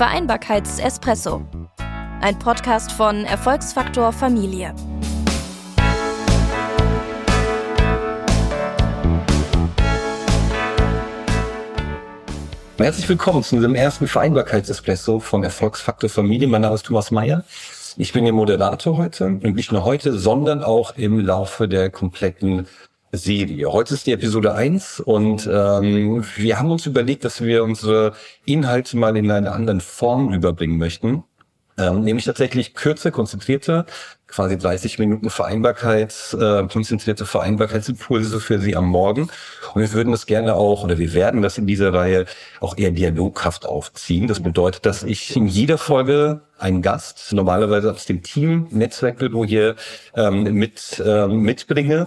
Vereinbarkeitsespresso. Ein Podcast von Erfolgsfaktor Familie. Herzlich willkommen zu unserem ersten Vereinbarkeitsespresso von Erfolgsfaktor Familie. Mein Name ist Thomas Meyer. Ich bin Ihr Moderator heute und nicht nur heute, sondern auch im Laufe der kompletten Serie. Heute ist die Episode 1 und ähm, wir haben uns überlegt, dass wir unsere Inhalte mal in einer anderen Form überbringen möchten. Ähm, nämlich tatsächlich kürzer, konzentrierter, quasi 30 Minuten Vereinbarkeit, äh, konzentrierte Vereinbarkeitsimpulse für Sie am Morgen. Und wir würden das gerne auch, oder wir werden das in dieser Reihe auch eher dialoghaft aufziehen. Das bedeutet, dass ich in jeder Folge einen Gast, normalerweise aus dem Team Netzwerkbüro hier ähm, mit ähm, mitbringe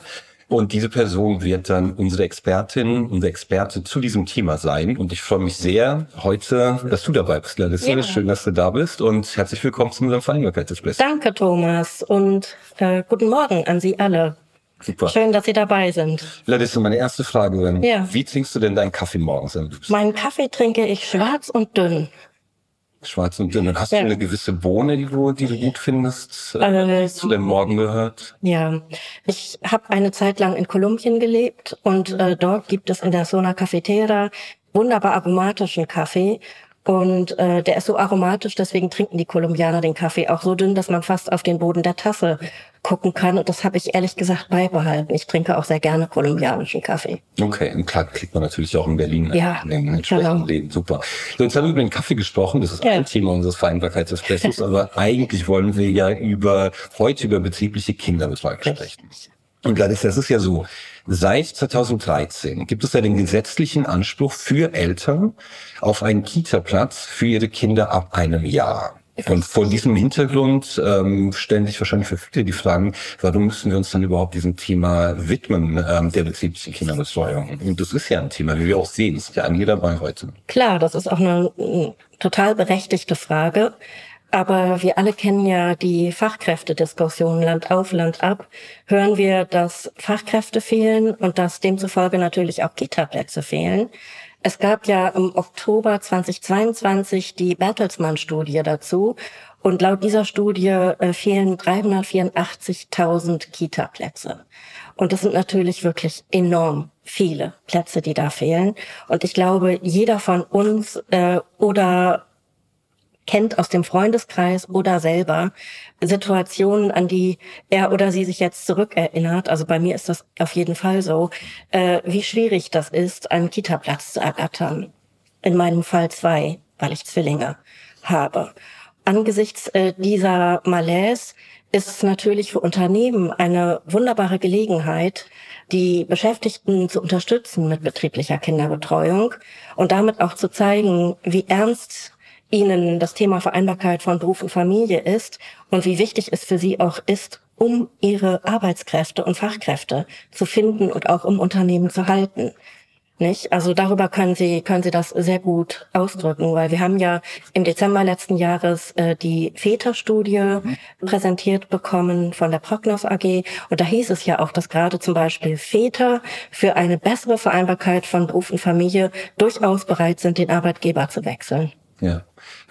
und diese Person wird dann unsere Expertin, unser Experte zu diesem Thema sein. Und ich freue mich sehr heute, dass du dabei bist, Larissa. Ja. Schön, dass du da bist und herzlich willkommen zu unserem Vereinbarkeitsgespräch. Danke, Thomas. Und äh, guten Morgen an Sie alle. Super. Schön, dass Sie dabei sind. Larissa, meine erste Frage. Ja. Wie trinkst du denn deinen Kaffee morgens? Meinen Kaffee trinke ich schwarz und dünn. Schwarz und dünn. Und hast ja. du eine gewisse Bohne, die du, die du gut findest, äh, zu deinem Morgen gehört? Ja, ich habe eine Zeit lang in Kolumbien gelebt und äh, dort gibt es in der Sona Cafetera wunderbar aromatischen Kaffee und äh, der ist so aromatisch, deswegen trinken die Kolumbianer den Kaffee auch so dünn, dass man fast auf den Boden der Tasse gucken kann. Und das habe ich ehrlich gesagt beibehalten. Ich trinke auch sehr gerne kolumbianischen Kaffee. Okay, und klar kriegt man natürlich auch in Berlin ja, in entsprechenden genau. Leben. Super. So, jetzt haben wir über den Kaffee gesprochen. Das ist ja. ein Thema unseres Vereinbarkeitsespressos. aber eigentlich wollen wir ja über heute über betriebliche Kinderbetreuung sprechen. Und das ist ja so. Seit 2013 gibt es ja den gesetzlichen Anspruch für Eltern auf einen Kita-Platz für ihre Kinder ab einem Jahr. Und vor diesem Hintergrund ähm, stellen sich wahrscheinlich für viele die Fragen, warum müssen wir uns dann überhaupt diesem Thema widmen, ähm, der betrieblichen Kinderbetreuung? Und das ist ja ein Thema, wie wir auch sehen, ist ja an dabei heute. Klar, das ist auch eine, eine total berechtigte Frage. Aber wir alle kennen ja die Fachkräftediskussion Land auf, Land ab. Hören wir, dass Fachkräfte fehlen und dass demzufolge natürlich auch Kita-Plätze fehlen. Es gab ja im Oktober 2022 die Bertelsmann-Studie dazu. Und laut dieser Studie äh, fehlen 384.000 Kita-Plätze. Und das sind natürlich wirklich enorm viele Plätze, die da fehlen. Und ich glaube, jeder von uns äh, oder kennt aus dem Freundeskreis oder selber Situationen, an die er oder sie sich jetzt zurückerinnert. Also bei mir ist das auf jeden Fall so, äh, wie schwierig das ist, einen Kita-Platz zu ergattern. In meinem Fall zwei, weil ich Zwillinge habe. Angesichts äh, dieser Malaise ist es natürlich für Unternehmen eine wunderbare Gelegenheit, die Beschäftigten zu unterstützen mit betrieblicher Kinderbetreuung und damit auch zu zeigen, wie ernst Ihnen das Thema Vereinbarkeit von Beruf und Familie ist und wie wichtig es für Sie auch ist, um Ihre Arbeitskräfte und Fachkräfte zu finden und auch im Unternehmen zu halten. Nicht? Also darüber können Sie, können Sie das sehr gut ausdrücken, weil wir haben ja im Dezember letzten Jahres äh, die Väterstudie präsentiert bekommen von der Prognos AG. Und da hieß es ja auch, dass gerade zum Beispiel Väter für eine bessere Vereinbarkeit von Beruf und Familie durchaus bereit sind, den Arbeitgeber zu wechseln. Ja.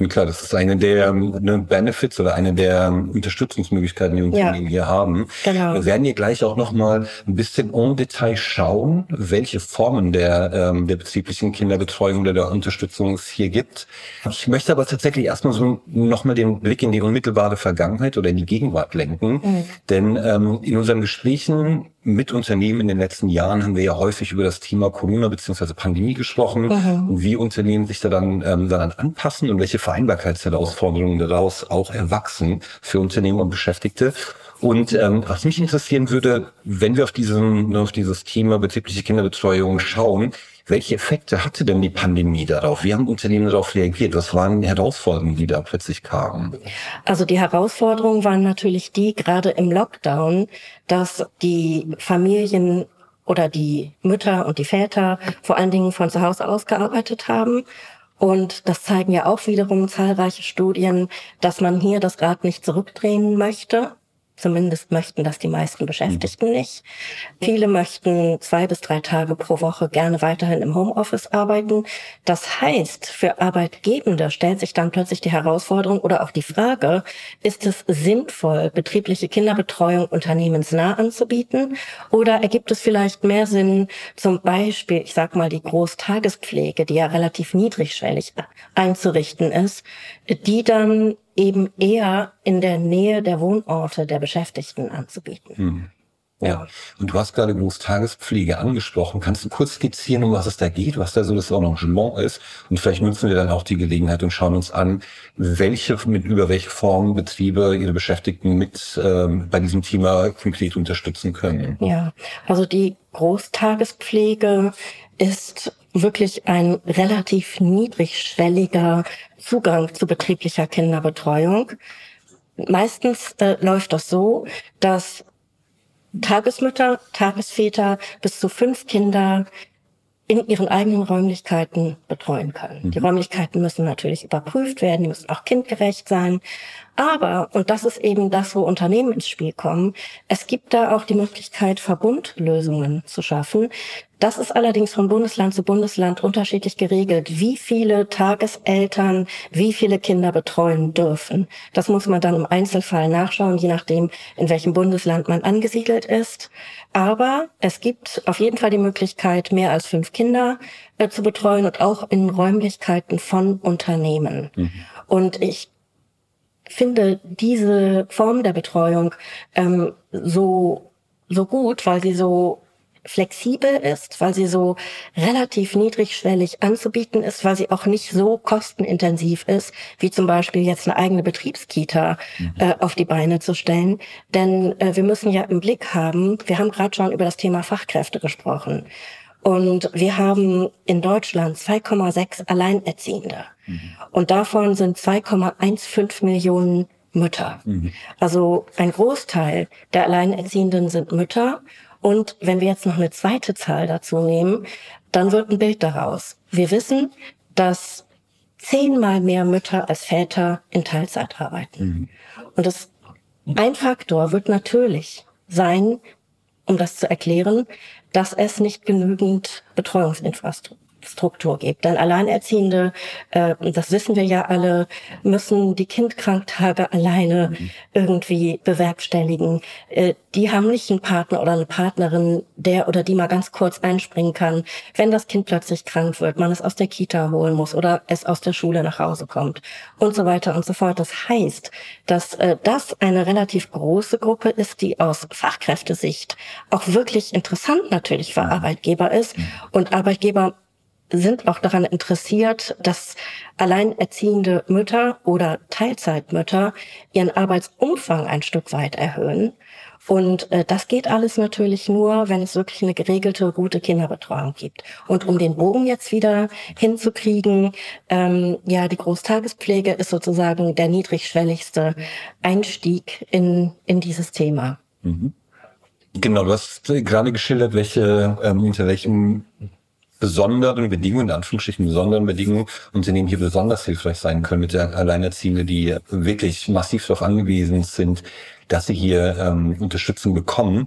Klar, das ist eine der ne, Benefits oder eine der Unterstützungsmöglichkeiten, die Unternehmen ja. hier haben. Genau. Wir werden hier gleich auch nochmal ein bisschen en Detail schauen, welche Formen der, ähm, der betrieblichen Kinderbetreuung oder der Unterstützung es hier gibt. Ich möchte aber tatsächlich erstmal so nochmal den Blick in die unmittelbare Vergangenheit oder in die Gegenwart lenken. Mhm. Denn ähm, in unseren Gesprächen mit Unternehmen in den letzten Jahren haben wir ja häufig über das Thema Corona bzw. Pandemie gesprochen mhm. und wie Unternehmen sich da dann ähm, daran anpassen und welche Vereinbarkeitsherausforderungen daraus auch erwachsen für Unternehmen und Beschäftigte. Und ähm, was mich interessieren würde, wenn wir auf, diesen, auf dieses Thema betriebliche Kinderbetreuung schauen, welche Effekte hatte denn die Pandemie darauf? Wie haben Unternehmen darauf reagiert? Was waren die Herausforderungen, die da plötzlich kamen? Also die Herausforderungen waren natürlich die, gerade im Lockdown, dass die Familien oder die Mütter und die Väter vor allen Dingen von zu Hause aus gearbeitet haben und das zeigen ja auch wiederum zahlreiche Studien, dass man hier das Rad nicht zurückdrehen möchte. Zumindest möchten das die meisten Beschäftigten mhm. nicht. Viele möchten zwei bis drei Tage pro Woche gerne weiterhin im Homeoffice arbeiten. Das heißt, für Arbeitgebende stellt sich dann plötzlich die Herausforderung oder auch die Frage, ist es sinnvoll, betriebliche Kinderbetreuung unternehmensnah anzubieten? Oder ergibt es vielleicht mehr Sinn, zum Beispiel, ich sag mal, die Großtagespflege, die ja relativ niedrigschwellig einzurichten ist, die dann eben eher in der Nähe der Wohnorte der Beschäftigten anzubieten. Hm. Ja, und du hast gerade Großtagespflege angesprochen. Kannst du kurz skizzieren, um was es da geht, was da so das Arrangement ist? Und vielleicht nutzen wir dann auch die Gelegenheit und schauen uns an, welche, mit über welche Formen Betriebe ihre Beschäftigten mit ähm, bei diesem Thema konkret unterstützen können. Ja, also die Großtagespflege ist wirklich ein relativ niedrigschwelliger Zugang zu betrieblicher Kinderbetreuung. Meistens äh, läuft das so, dass Tagesmütter, Tagesväter bis zu fünf Kinder in ihren eigenen Räumlichkeiten betreuen können. Mhm. Die Räumlichkeiten müssen natürlich überprüft werden, die müssen auch kindgerecht sein. Aber, und das ist eben das, wo Unternehmen ins Spiel kommen, es gibt da auch die Möglichkeit, Verbundlösungen zu schaffen. Das ist allerdings von Bundesland zu Bundesland unterschiedlich geregelt, wie viele Tageseltern wie viele Kinder betreuen dürfen. Das muss man dann im Einzelfall nachschauen, je nachdem, in welchem Bundesland man angesiedelt ist. Aber es gibt auf jeden Fall die Möglichkeit, mehr als fünf Kinder äh, zu betreuen und auch in Räumlichkeiten von Unternehmen. Mhm. Und ich finde diese Form der Betreuung ähm, so so gut, weil sie so flexibel ist, weil sie so relativ niedrigschwellig anzubieten ist, weil sie auch nicht so kostenintensiv ist, wie zum Beispiel jetzt eine eigene Betriebskita mhm. äh, auf die Beine zu stellen. Denn äh, wir müssen ja im Blick haben, wir haben gerade schon über das Thema Fachkräfte gesprochen. Und wir haben in Deutschland 2,6 Alleinerziehende. Mhm. Und davon sind 2,15 Millionen Mütter. Mhm. Also ein Großteil der Alleinerziehenden sind Mütter. Und wenn wir jetzt noch eine zweite Zahl dazu nehmen, dann wird ein Bild daraus. Wir wissen, dass zehnmal mehr Mütter als Väter in Teilzeit arbeiten. Mhm. Und das, ein Faktor wird natürlich sein, um das zu erklären, dass es nicht genügend Betreuungsinfrastruktur Struktur gibt. Denn Alleinerziehende, äh, das wissen wir ja alle, müssen die Kindkranktage alleine mhm. irgendwie bewerkstelligen. Äh, die haben nicht einen Partner oder eine Partnerin, der oder die mal ganz kurz einspringen kann, wenn das Kind plötzlich krank wird, man es aus der Kita holen muss oder es aus der Schule nach Hause kommt und so weiter und so fort. Das heißt, dass äh, das eine relativ große Gruppe ist, die aus Fachkräftesicht auch wirklich interessant natürlich für Arbeitgeber ist mhm. und Arbeitgeber sind auch daran interessiert, dass alleinerziehende Mütter oder Teilzeitmütter ihren Arbeitsumfang ein Stück weit erhöhen. Und äh, das geht alles natürlich nur, wenn es wirklich eine geregelte, gute Kinderbetreuung gibt. Und um den Bogen jetzt wieder hinzukriegen, ähm, ja, die Großtagespflege ist sozusagen der niedrigschwelligste Einstieg in, in dieses Thema. Mhm. Genau, du hast gerade geschildert, welche, ähm, unter welchen besonderen Bedingungen, in Anführungsstrichen besonderen Bedingungen Unternehmen hier besonders hilfreich sein können mit der Alleinerziehende, die wirklich massiv darauf angewiesen sind, dass sie hier ähm, Unterstützung bekommen.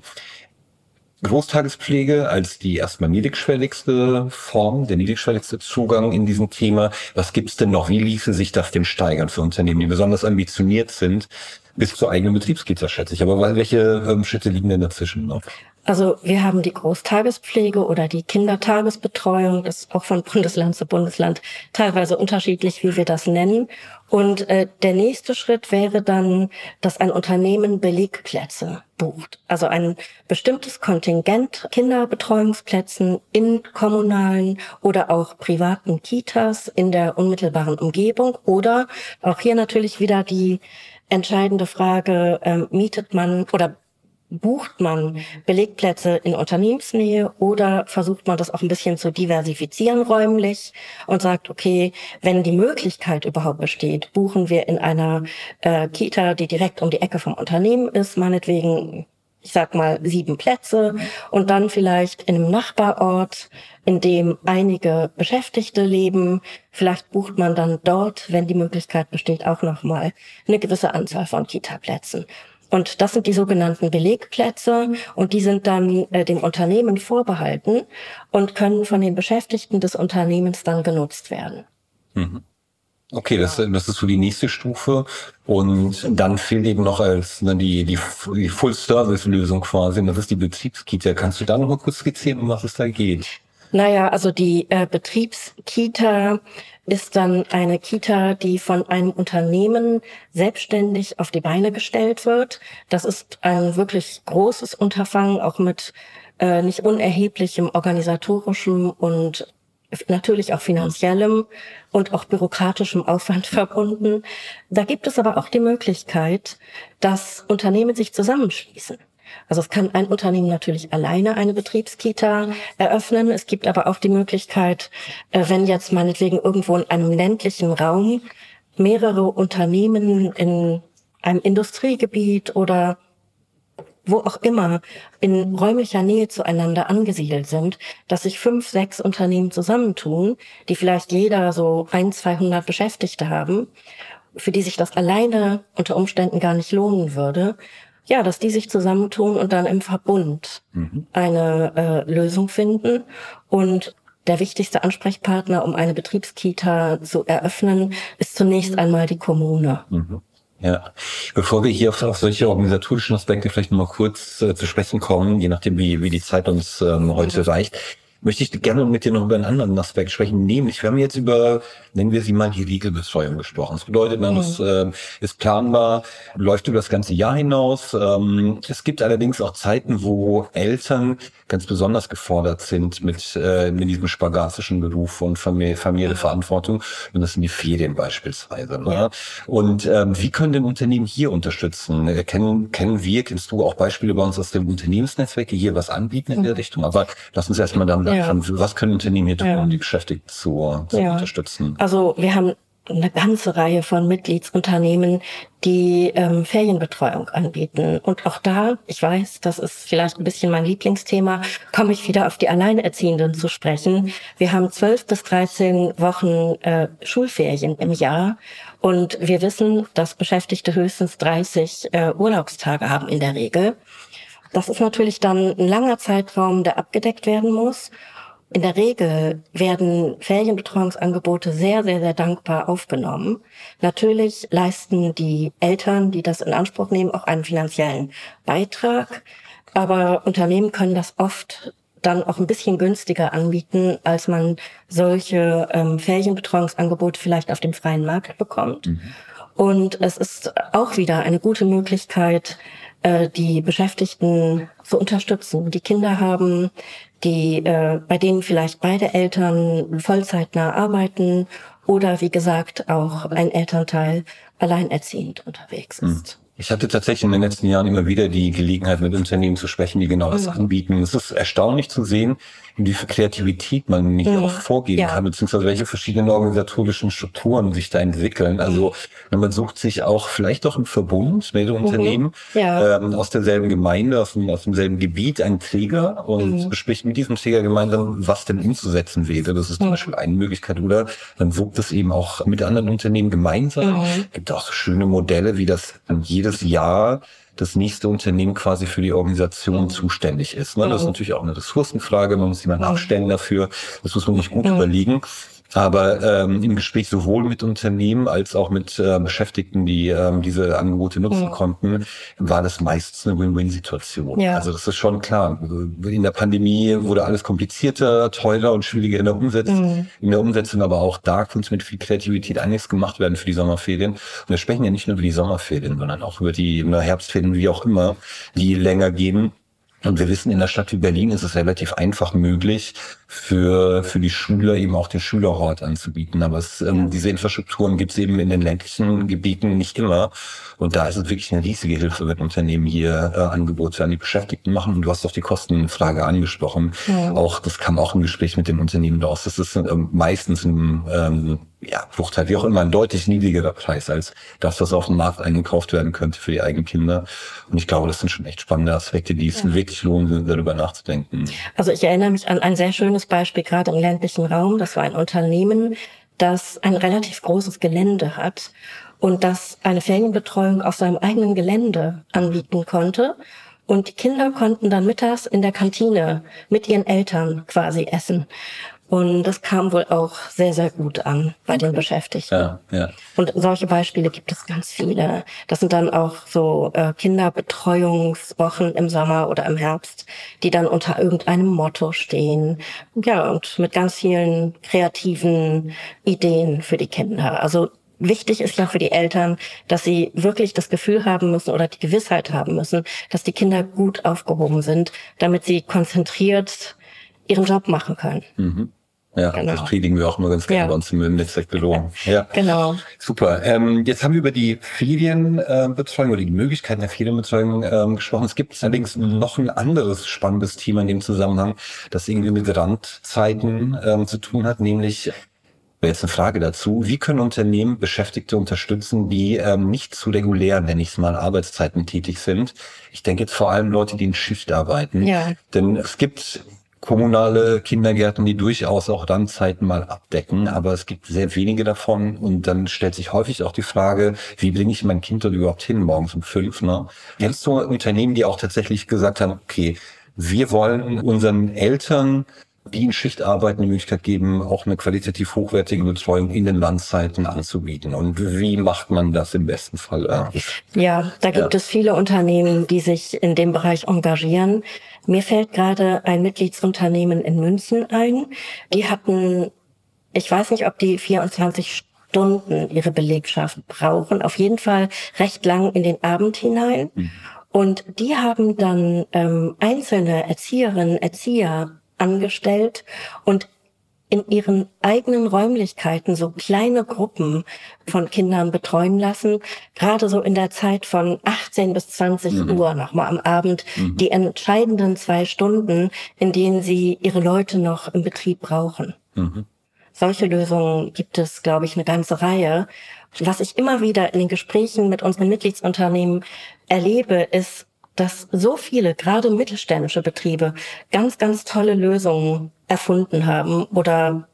Großtagespflege als die erstmal niedrigschwelligste Form, der niedrigschwelligste Zugang in diesem Thema. Was gibt's denn noch? Wie ließe sich das denn steigern für Unternehmen, die besonders ambitioniert sind? Bis zur eigenen Betriebskita, schätze ich. Aber welche ähm, Schritte liegen denn dazwischen noch? Also wir haben die Großtagespflege oder die Kindertagesbetreuung, das ist auch von Bundesland zu Bundesland teilweise unterschiedlich, wie wir das nennen. Und äh, der nächste Schritt wäre dann, dass ein Unternehmen Belegplätze bucht. Also ein bestimmtes Kontingent Kinderbetreuungsplätzen in kommunalen oder auch privaten Kitas in der unmittelbaren Umgebung oder auch hier natürlich wieder die entscheidende Frage, äh, mietet man oder bucht man Belegplätze in Unternehmensnähe oder versucht man das auch ein bisschen zu diversifizieren räumlich und sagt, okay, wenn die Möglichkeit überhaupt besteht, buchen wir in einer äh, Kita, die direkt um die Ecke vom Unternehmen ist, meinetwegen ich sag mal, sieben Plätze und dann vielleicht in einem Nachbarort, in dem einige Beschäftigte leben. Vielleicht bucht man dann dort, wenn die Möglichkeit besteht, auch nochmal eine gewisse Anzahl von Kita-Plätzen. Und das sind die sogenannten Belegplätze und die sind dann äh, dem Unternehmen vorbehalten und können von den Beschäftigten des Unternehmens dann genutzt werden. Mhm. Okay, das, das ist so die nächste Stufe. Und dann fehlt eben noch als ne, die, die, die Full-Service-Lösung quasi, und das ist die Betriebskita. Kannst du da noch mal kurz skizzieren, um was es da geht? Naja, also die äh, Betriebskita ist dann eine Kita, die von einem Unternehmen selbstständig auf die Beine gestellt wird. Das ist ein wirklich großes Unterfangen, auch mit äh, nicht unerheblichem organisatorischem und natürlich auch finanziellem und auch bürokratischem Aufwand verbunden. Da gibt es aber auch die Möglichkeit, dass Unternehmen sich zusammenschließen. Also es kann ein Unternehmen natürlich alleine eine Betriebskita eröffnen. Es gibt aber auch die Möglichkeit, äh, wenn jetzt meinetwegen irgendwo in einem ländlichen Raum mehrere Unternehmen in einem Industriegebiet oder wo auch immer in räumlicher Nähe zueinander angesiedelt sind, dass sich fünf, sechs Unternehmen zusammentun, die vielleicht jeder so ein, 200 Beschäftigte haben, für die sich das alleine unter Umständen gar nicht lohnen würde. Ja, dass die sich zusammentun und dann im Verbund mhm. eine äh, Lösung finden und der wichtigste Ansprechpartner, um eine Betriebskita zu eröffnen, ist zunächst einmal die Kommune. Mhm. Ja, bevor wir hier auf, auf solche organisatorischen Aspekte vielleicht noch mal kurz äh, zu sprechen kommen, je nachdem wie, wie die Zeit uns ähm, heute reicht, möchte ich gerne mit dir noch über einen anderen Aspekt sprechen, nämlich wir haben jetzt über, nennen wir sie mal die Regelbetreuung gesprochen. Das bedeutet, man mhm. ist, äh, ist planbar, läuft über das ganze Jahr hinaus. Ähm, es gibt allerdings auch Zeiten, wo Eltern ganz besonders gefordert sind mit, äh, mit diesem spagatischen Beruf und Familie, Familienverantwortung. Und das sind die Ferien beispielsweise. Ne? Ja. Und ähm, wie können denn Unternehmen hier unterstützen? Äh, kennen, kennen wir, kennst du auch Beispiele bei uns aus dem Unternehmensnetzwerk, die hier was anbieten in der mhm. Richtung? Aber lass uns erstmal dann ja. Was können Unternehmen hier tun, ja. um die Beschäftigten zu, zu unterstützen? Also wir haben eine ganze Reihe von Mitgliedsunternehmen, die ähm, Ferienbetreuung anbieten. Und auch da, ich weiß, das ist vielleicht ein bisschen mein Lieblingsthema, komme ich wieder auf die Alleinerziehenden zu sprechen. Wir haben zwölf bis dreizehn Wochen äh, Schulferien im Jahr und wir wissen, dass Beschäftigte höchstens 30 äh, Urlaubstage haben in der Regel. Das ist natürlich dann ein langer Zeitraum, der abgedeckt werden muss. In der Regel werden Ferienbetreuungsangebote sehr, sehr, sehr dankbar aufgenommen. Natürlich leisten die Eltern, die das in Anspruch nehmen, auch einen finanziellen Beitrag. Aber Unternehmen können das oft dann auch ein bisschen günstiger anbieten, als man solche ähm, Ferienbetreuungsangebote vielleicht auf dem freien Markt bekommt. Mhm. Und es ist auch wieder eine gute Möglichkeit, äh, die Beschäftigten zu unterstützen. Die Kinder haben, die äh, bei denen vielleicht beide Eltern vollzeitnah arbeiten oder wie gesagt auch ein Elternteil alleinerziehend unterwegs hm. ist. Ich hatte tatsächlich in den letzten Jahren immer wieder die Gelegenheit, mit Unternehmen zu sprechen, die genau das mhm. anbieten. Es ist erstaunlich zu sehen, wie viel Kreativität man nicht mhm. auch vorgeben ja. kann, beziehungsweise welche verschiedenen organisatorischen Strukturen sich da entwickeln. Also mhm. man sucht sich auch vielleicht auch im Verbund mit mhm. Unternehmen ja. ähm, aus derselben Gemeinde, aus, dem, aus demselben Gebiet einen Träger und mhm. bespricht mit diesem Träger gemeinsam, was denn umzusetzen wäre. Das ist zum mhm. Beispiel eine Möglichkeit. Oder man sucht es eben auch mit anderen Unternehmen gemeinsam. Mhm. gibt auch so schöne Modelle, wie das jedes Jahr das nächste Unternehmen quasi für die Organisation mhm. zuständig ist. Ne? Das ist natürlich auch eine Ressourcenfrage, man muss jemanden nachstellen dafür. Das muss man nicht gut überlegen. Aber ähm, im Gespräch sowohl mit Unternehmen als auch mit äh, Beschäftigten, die ähm, diese Angebote nutzen mhm. konnten, war das meistens eine Win-Win-Situation. Ja. Also das ist schon klar. In der Pandemie wurde alles komplizierter, teurer und schwieriger in der Umsetzung. Mhm. In der Umsetzung aber auch da konnte mit viel Kreativität einiges gemacht werden für die Sommerferien. Und wir sprechen ja nicht nur über die Sommerferien, sondern auch über die Herbstferien, wie auch immer, die länger gehen. Und wir wissen, in der Stadt wie Berlin ist es relativ einfach möglich, für, für die Schüler eben auch den Schülerhort anzubieten. Aber es, ähm, diese Infrastrukturen gibt es eben in den ländlichen Gebieten nicht immer. Und da ist es wirklich eine riesige Hilfe, wenn Unternehmen hier äh, Angebote an die Beschäftigten machen. Und du hast doch die Kostenfrage angesprochen. Ja. Auch das kam auch im Gespräch mit den Unternehmen raus. Das ist ähm, meistens ein ähm, ja, Bruchteil, wie auch immer, ein deutlich niedrigerer Preis als das, was auf dem Markt eingekauft werden könnte für die eigenen Kinder. Und ich glaube, das sind schon echt spannende Aspekte, die es ja. wirklich lohnen, darüber nachzudenken. Also ich erinnere mich an ein sehr schönes Beispiel gerade im ländlichen Raum. Das war ein Unternehmen, das ein relativ großes Gelände hat und das eine Ferienbetreuung auf seinem eigenen Gelände anbieten konnte. Und die Kinder konnten dann mittags in der Kantine mit ihren Eltern quasi essen. Und das kam wohl auch sehr, sehr gut an bei den Beschäftigten. Ja, ja. Und solche Beispiele gibt es ganz viele. Das sind dann auch so äh, Kinderbetreuungswochen im Sommer oder im Herbst, die dann unter irgendeinem Motto stehen. Ja, und mit ganz vielen kreativen Ideen für die Kinder. Also wichtig ist ja für die Eltern, dass sie wirklich das Gefühl haben müssen oder die Gewissheit haben müssen, dass die Kinder gut aufgehoben sind, damit sie konzentriert ihren Job machen können. Mhm. Ja, genau. das predigen wir auch immer ganz gerne ja. bei uns im Netzwerkbüro. Ja, genau. Super. Ähm, jetzt haben wir über die Ferienbetreuung oder die Möglichkeiten der Ferienbetreuung ähm, gesprochen. Es gibt allerdings noch ein anderes spannendes Thema in dem Zusammenhang, das irgendwie mit Randzeiten ähm, zu tun hat, nämlich jetzt eine Frage dazu. Wie können Unternehmen Beschäftigte unterstützen, die ähm, nicht zu regulär, nenne ich es mal, Arbeitszeiten tätig sind? Ich denke jetzt vor allem Leute, die in Schicht arbeiten. Ja. Denn es gibt kommunale Kindergärten, die durchaus auch Randzeiten mal abdecken, aber es gibt sehr wenige davon und dann stellt sich häufig auch die Frage, wie bringe ich mein Kind dort überhaupt hin morgens um fünf? Ne? Kennst du Unternehmen, die auch tatsächlich gesagt haben, okay, wir wollen unseren Eltern die in Schicht arbeiten, die Möglichkeit geben, auch eine qualitativ hochwertige Betreuung in den Landzeiten anzubieten. Und wie macht man das im besten Fall? Ja, da gibt ja. es viele Unternehmen, die sich in dem Bereich engagieren. Mir fällt gerade ein Mitgliedsunternehmen in München ein. Die hatten, ich weiß nicht, ob die 24 Stunden ihre Belegschaft brauchen, auf jeden Fall recht lang in den Abend hinein. Mhm. Und die haben dann ähm, einzelne Erzieherinnen, Erzieher angestellt und in ihren eigenen Räumlichkeiten so kleine Gruppen von Kindern betreuen lassen, gerade so in der Zeit von 18 bis 20 mhm. Uhr nochmal am Abend, mhm. die entscheidenden zwei Stunden, in denen sie ihre Leute noch im Betrieb brauchen. Mhm. Solche Lösungen gibt es, glaube ich, eine ganze Reihe. Was ich immer wieder in den Gesprächen mit unseren Mitgliedsunternehmen erlebe, ist, dass so viele, gerade mittelständische Betriebe, ganz, ganz tolle Lösungen erfunden haben oder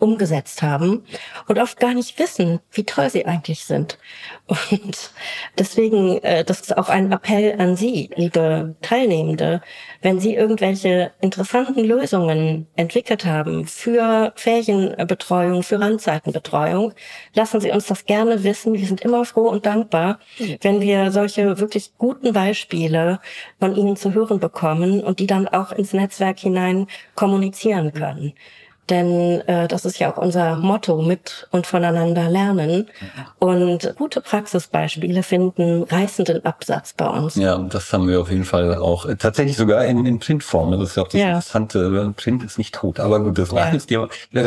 umgesetzt haben und oft gar nicht wissen, wie toll sie eigentlich sind. Und deswegen, äh, das ist auch ein Appell an Sie, liebe Teilnehmende, wenn Sie irgendwelche interessanten Lösungen entwickelt haben für Ferienbetreuung, für Randzeitenbetreuung, lassen Sie uns das gerne wissen. Wir sind immer froh und dankbar, wenn wir solche wirklich guten Beispiele von Ihnen zu hören bekommen und die dann auch ins Netzwerk hinein kommunizieren können. Denn äh, das ist ja auch unser Motto, mit und voneinander lernen. Und gute Praxisbeispiele finden reißenden Absatz bei uns. Ja, das haben wir auf jeden Fall auch. Äh, tatsächlich sogar in, in Printform. Das ist ja auch das ja. Interessante. Print ist nicht tot. Aber gut, das war ja. jetzt,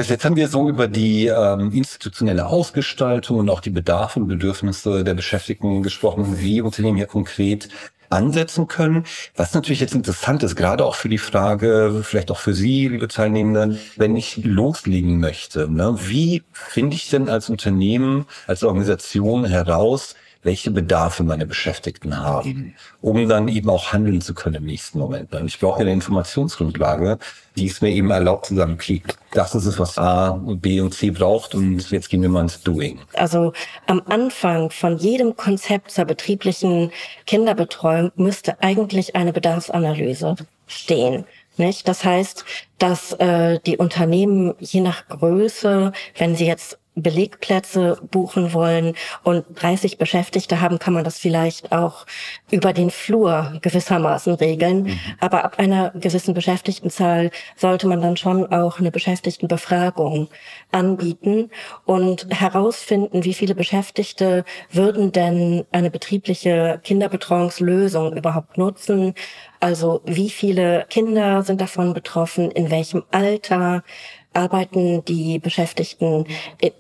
jetzt haben wir so über die ähm, institutionelle Ausgestaltung und auch die Bedarfe und Bedürfnisse der Beschäftigten gesprochen, wie Unternehmen hier konkret ansetzen können. Was natürlich jetzt interessant ist, gerade auch für die Frage, vielleicht auch für Sie, liebe Teilnehmenden, wenn ich loslegen möchte, ne, wie finde ich denn als Unternehmen, als Organisation heraus, welche Bedarfe meine Beschäftigten haben, um dann eben auch handeln zu können im nächsten Moment. Ich brauche eine Informationsgrundlage, die es mir eben erlaubt zu sagen, okay, das ist es, was A, B und C braucht und jetzt gehen wir mal ins Doing. Also am Anfang von jedem Konzept zur betrieblichen Kinderbetreuung müsste eigentlich eine Bedarfsanalyse stehen. Nicht? Das heißt, dass äh, die Unternehmen je nach Größe, wenn sie jetzt Belegplätze buchen wollen und 30 Beschäftigte haben, kann man das vielleicht auch über den Flur gewissermaßen regeln. Mhm. Aber ab einer gewissen Beschäftigtenzahl sollte man dann schon auch eine Beschäftigtenbefragung anbieten und herausfinden, wie viele Beschäftigte würden denn eine betriebliche Kinderbetreuungslösung überhaupt nutzen. Also wie viele Kinder sind davon betroffen, in welchem Alter, arbeiten die Beschäftigten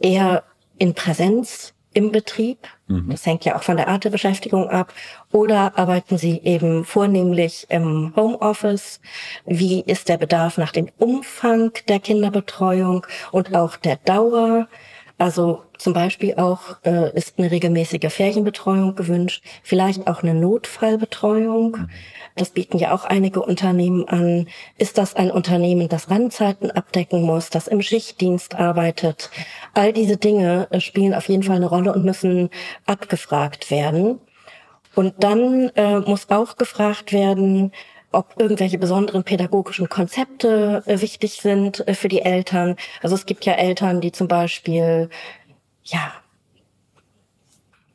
eher in Präsenz im Betrieb. Mhm. Das hängt ja auch von der Art der Beschäftigung ab. Oder arbeiten sie eben vornehmlich im Homeoffice? Wie ist der Bedarf nach dem Umfang der Kinderbetreuung und auch der Dauer? Also zum Beispiel auch äh, ist eine regelmäßige Ferienbetreuung gewünscht, vielleicht auch eine Notfallbetreuung. Mhm. Das bieten ja auch einige Unternehmen an. Ist das ein Unternehmen, das Randzeiten abdecken muss, das im Schichtdienst arbeitet? All diese Dinge äh, spielen auf jeden Fall eine Rolle und müssen abgefragt werden. Und dann äh, muss auch gefragt werden, ob irgendwelche besonderen pädagogischen Konzepte äh, wichtig sind äh, für die Eltern. Also es gibt ja Eltern, die zum Beispiel ja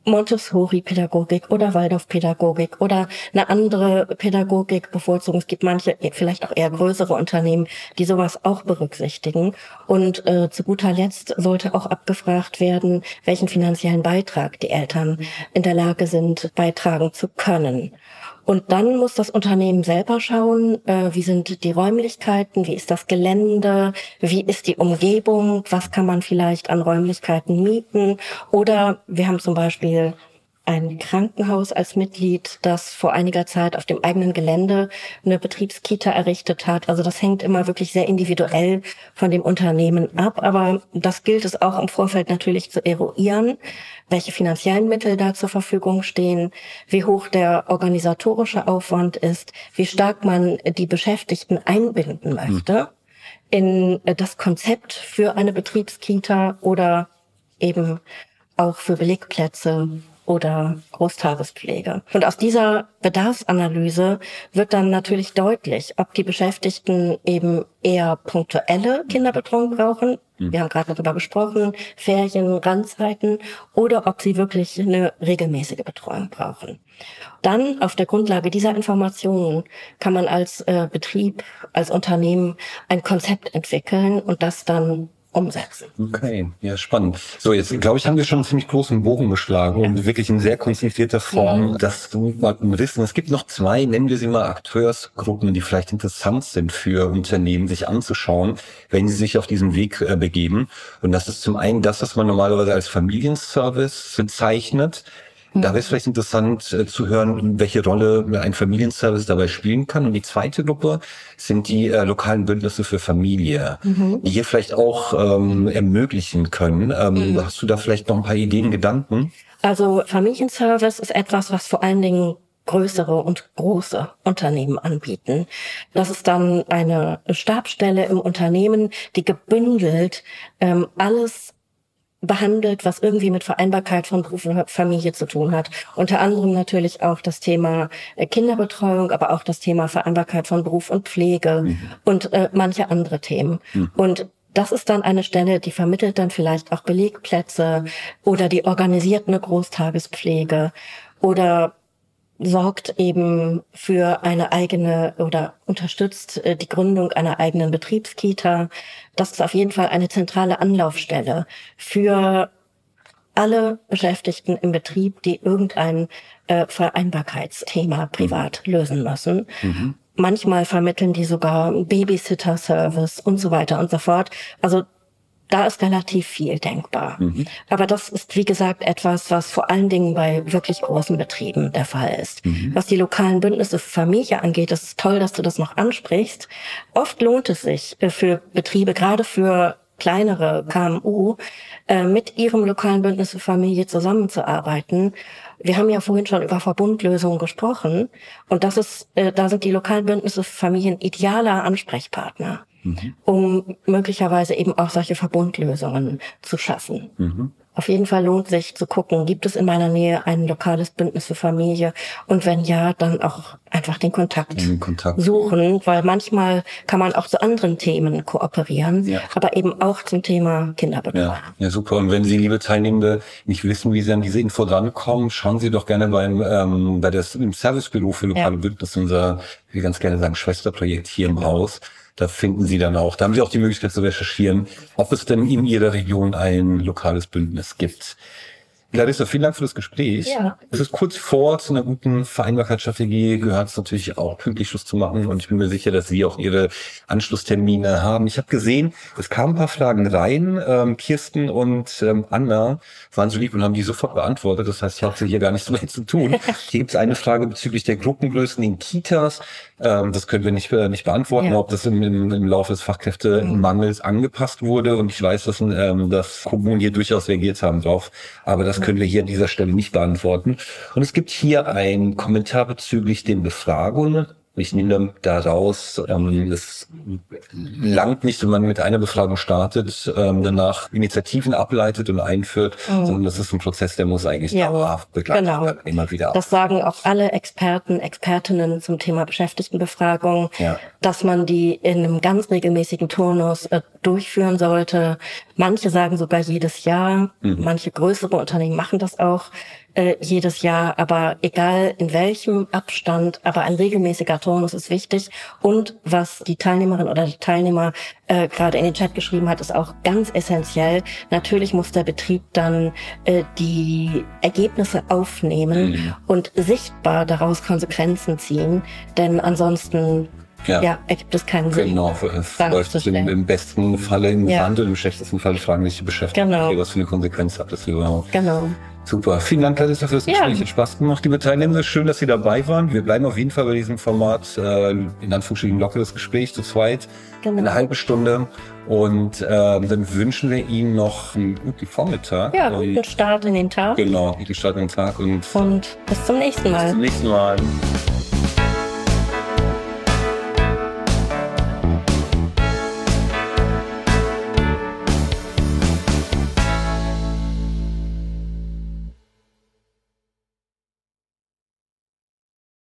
Montessori-Pädagogik oder Waldorf-Pädagogik oder eine andere Pädagogik bevorzugen. Es gibt manche, vielleicht auch eher größere Unternehmen, die sowas auch berücksichtigen. Und äh, zu guter Letzt sollte auch abgefragt werden, welchen finanziellen Beitrag die Eltern in der Lage sind, beitragen zu können. Und dann muss das Unternehmen selber schauen, äh, wie sind die Räumlichkeiten, wie ist das Gelände, wie ist die Umgebung, was kann man vielleicht an Räumlichkeiten mieten. Oder wir haben zum Beispiel ein Krankenhaus als Mitglied, das vor einiger Zeit auf dem eigenen Gelände eine Betriebskita errichtet hat. Also das hängt immer wirklich sehr individuell von dem Unternehmen ab. Aber das gilt es auch im Vorfeld natürlich zu eruieren, welche finanziellen Mittel da zur Verfügung stehen, wie hoch der organisatorische Aufwand ist, wie stark man die Beschäftigten einbinden möchte in das Konzept für eine Betriebskita oder eben auch für Belegplätze oder Großtagespflege. Und aus dieser Bedarfsanalyse wird dann natürlich deutlich, ob die Beschäftigten eben eher punktuelle Kinderbetreuung brauchen. Mhm. Wir haben gerade darüber gesprochen, Ferien, Randzeiten, oder ob sie wirklich eine regelmäßige Betreuung brauchen. Dann auf der Grundlage dieser Informationen kann man als äh, Betrieb, als Unternehmen ein Konzept entwickeln und das dann umsetzen. Okay, ja, spannend. So, jetzt glaube ich, haben wir schon einen ziemlich großen Bogen geschlagen und wirklich in sehr konzentrierter Form mhm. das mal wissen. Es gibt noch zwei, nennen wir sie mal Akteursgruppen, die vielleicht interessant sind für Unternehmen, sich anzuschauen, wenn sie sich auf diesen Weg äh, begeben. Und das ist zum einen das, was man normalerweise als Familienservice bezeichnet. Da wäre es vielleicht interessant äh, zu hören, welche Rolle ein Familienservice dabei spielen kann. Und die zweite Gruppe sind die äh, lokalen Bündnisse für Familie, mhm. die hier vielleicht auch ähm, ermöglichen können. Ähm, mhm. Hast du da vielleicht noch ein paar Ideen, Gedanken? Also Familienservice ist etwas, was vor allen Dingen größere und große Unternehmen anbieten. Das ist dann eine Stabstelle im Unternehmen, die gebündelt ähm, alles behandelt, was irgendwie mit Vereinbarkeit von Beruf und Familie zu tun hat. Unter anderem natürlich auch das Thema äh, Kinderbetreuung, aber auch das Thema Vereinbarkeit von Beruf und Pflege mhm. und äh, manche andere Themen. Mhm. Und das ist dann eine Stelle, die vermittelt dann vielleicht auch Belegplätze oder die organisiert eine Großtagespflege oder sorgt eben für eine eigene oder unterstützt äh, die Gründung einer eigenen Betriebskita. Das ist auf jeden Fall eine zentrale Anlaufstelle für alle Beschäftigten im Betrieb, die irgendein äh, Vereinbarkeitsthema privat lösen müssen. Mhm. Manchmal vermitteln die sogar Babysitter-Service und so weiter und so fort. Also da ist relativ viel denkbar. Mhm. Aber das ist, wie gesagt, etwas, was vor allen Dingen bei wirklich großen Betrieben der Fall ist. Mhm. Was die lokalen Bündnisse für Familie angeht, das ist toll, dass du das noch ansprichst. Oft lohnt es sich äh, für Betriebe, gerade für kleinere KMU, äh, mit ihrem lokalen Bündnis für Familie zusammenzuarbeiten. Wir haben ja vorhin schon über Verbundlösungen gesprochen und das ist, äh, da sind die lokalen Bündnisse für Familien idealer Ansprechpartner mhm. um möglicherweise eben auch solche Verbundlösungen zu schaffen. Mhm. Auf jeden Fall lohnt sich zu gucken, gibt es in meiner Nähe ein lokales Bündnis für Familie? Und wenn ja, dann auch einfach den Kontakt, den Kontakt. suchen, weil manchmal kann man auch zu anderen Themen kooperieren, ja. aber eben auch zum Thema Kinderbetreuung. Ja. ja, super. Und wenn Sie, liebe Teilnehmende, nicht wissen, wie Sie an diese Info rankommen, schauen Sie doch gerne beim, ähm, bei das, im Servicebüro für lokale ja. Bündnis, unser, wie ganz gerne sagen, Schwesterprojekt hier im Haus. Da finden Sie dann auch, da haben Sie auch die Möglichkeit zu recherchieren, ob es denn in Ihrer Region ein lokales Bündnis gibt. Clarissa, vielen Dank für das Gespräch. Ja. Es ist kurz vor zu einer guten Vereinbarkeitsstrategie gehört es natürlich auch pünktlich Schluss zu machen und ich bin mir sicher, dass Sie auch Ihre Anschlusstermine haben. Ich habe gesehen, es kamen ein paar Fragen rein. Ähm, Kirsten und ähm, Anna waren so lieb und haben die sofort beantwortet. Das heißt, ich hatte hier gar nichts mehr zu tun. Hier gibt es eine Frage bezüglich der Gruppengrößen in Kitas. Ähm, das können wir nicht, äh, nicht beantworten, ja. ob das im, im, im Laufe des Fachkräftemangels angepasst wurde. Und ich weiß, dass, ähm, dass Kommunen hier durchaus reagiert haben drauf. Aber das können wir hier an dieser Stelle nicht beantworten. Und es gibt hier einen Kommentar bezüglich den Befragungen. Ich nehme daraus, ähm, es langt nicht, wenn man mit einer Befragung startet, ähm, danach Initiativen ableitet und einführt, mhm. sondern das ist ein Prozess, der muss eigentlich ja, dauerhaft begleitet genau. werden, immer wieder. Das sagen auch alle Experten, Expertinnen zum Thema Beschäftigtenbefragung, ja. dass man die in einem ganz regelmäßigen Turnus äh, durchführen sollte. Manche sagen sogar jedes Jahr, mhm. manche größere Unternehmen machen das auch äh, jedes Jahr, aber egal in welchem Abstand, aber ein regelmäßiger Turnus ist wichtig. Und was die Teilnehmerin oder der Teilnehmer äh, gerade in den Chat geschrieben hat, ist auch ganz essentiell. Natürlich muss der Betrieb dann äh, die Ergebnisse aufnehmen mhm. und sichtbar daraus Konsequenzen ziehen, denn ansonsten ja, ja ergibt es keinen Sinn. Genau, es läuft im, im, besten Falle im ja. Sand und im schlechtesten Falle fragen sich die Beschäftigten, genau. was für eine Konsequenz hat das überhaupt. Genau. Super. Vielen Dank, Larissa, für das Gespräch. Ja. Hat Spaß gemacht, liebe Teilnehmer. Schön, dass Sie dabei waren. Wir bleiben auf jeden Fall bei diesem Format, äh, in Anführungsstrichen lockeres Gespräch zu zweit. Genau. Eine halbe Stunde. Und äh, dann wünschen wir Ihnen noch einen guten Vormittag. Ja, guten Start in den Tag. Genau, guten Start in den Tag. Und, und bis zum nächsten Mal. Bis zum nächsten Mal.